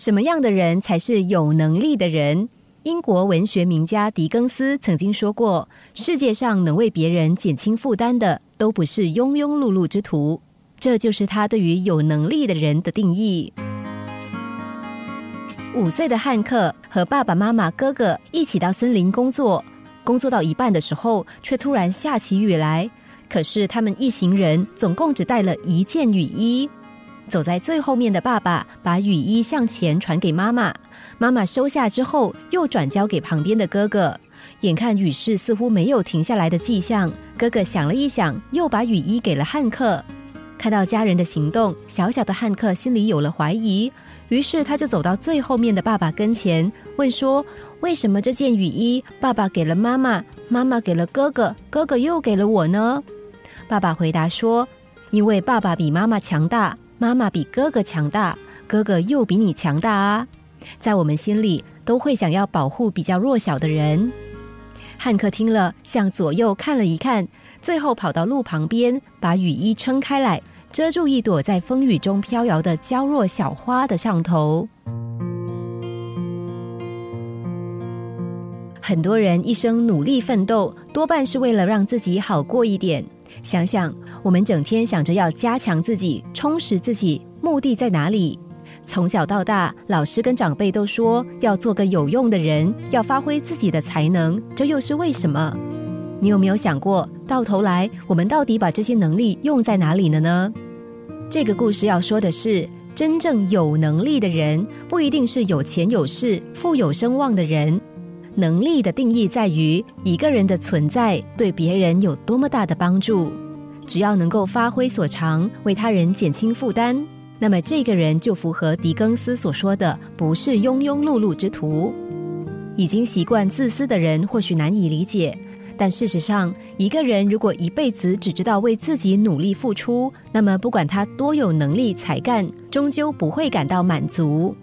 什么样的人才是有能力的人？英国文学名家狄更斯曾经说过：“世界上能为别人减轻负担的，都不是庸庸碌碌之徒。”这就是他对于有能力的人的定义。五岁的汉克和爸爸妈妈、哥哥一起到森林工作，工作到一半的时候，却突然下起雨来。可是他们一行人总共只带了一件雨衣。走在最后面的爸爸把雨衣向前传给妈妈。妈妈收下之后，又转交给旁边的哥哥。眼看雨势似乎没有停下来的迹象，哥哥想了一想，又把雨衣给了汉克。看到家人的行动，小小的汉克心里有了怀疑，于是他就走到最后面的爸爸跟前，问说：“为什么这件雨衣爸爸给了妈妈，妈妈给了哥哥，哥哥又给了我呢？”爸爸回答说：“因为爸爸比妈妈强大，妈妈比哥哥强大，哥哥又比你强大啊。”在我们心里，都会想要保护比较弱小的人。汉克听了，向左右看了一看，最后跑到路旁边，把雨衣撑开来，遮住一朵在风雨中飘摇的娇弱小花的上头。很多人一生努力奋斗，多半是为了让自己好过一点。想想，我们整天想着要加强自己、充实自己，目的在哪里？从小到大，老师跟长辈都说要做个有用的人，要发挥自己的才能，这又是为什么？你有没有想过，到头来我们到底把这些能力用在哪里了呢？这个故事要说的是，真正有能力的人，不一定是有钱有势、富有声望的人。能力的定义在于一个人的存在对别人有多么大的帮助。只要能够发挥所长，为他人减轻负担。那么这个人就符合狄更斯所说的，不是庸庸碌碌之徒。已经习惯自私的人或许难以理解，但事实上，一个人如果一辈子只知道为自己努力付出，那么不管他多有能力才干，终究不会感到满足。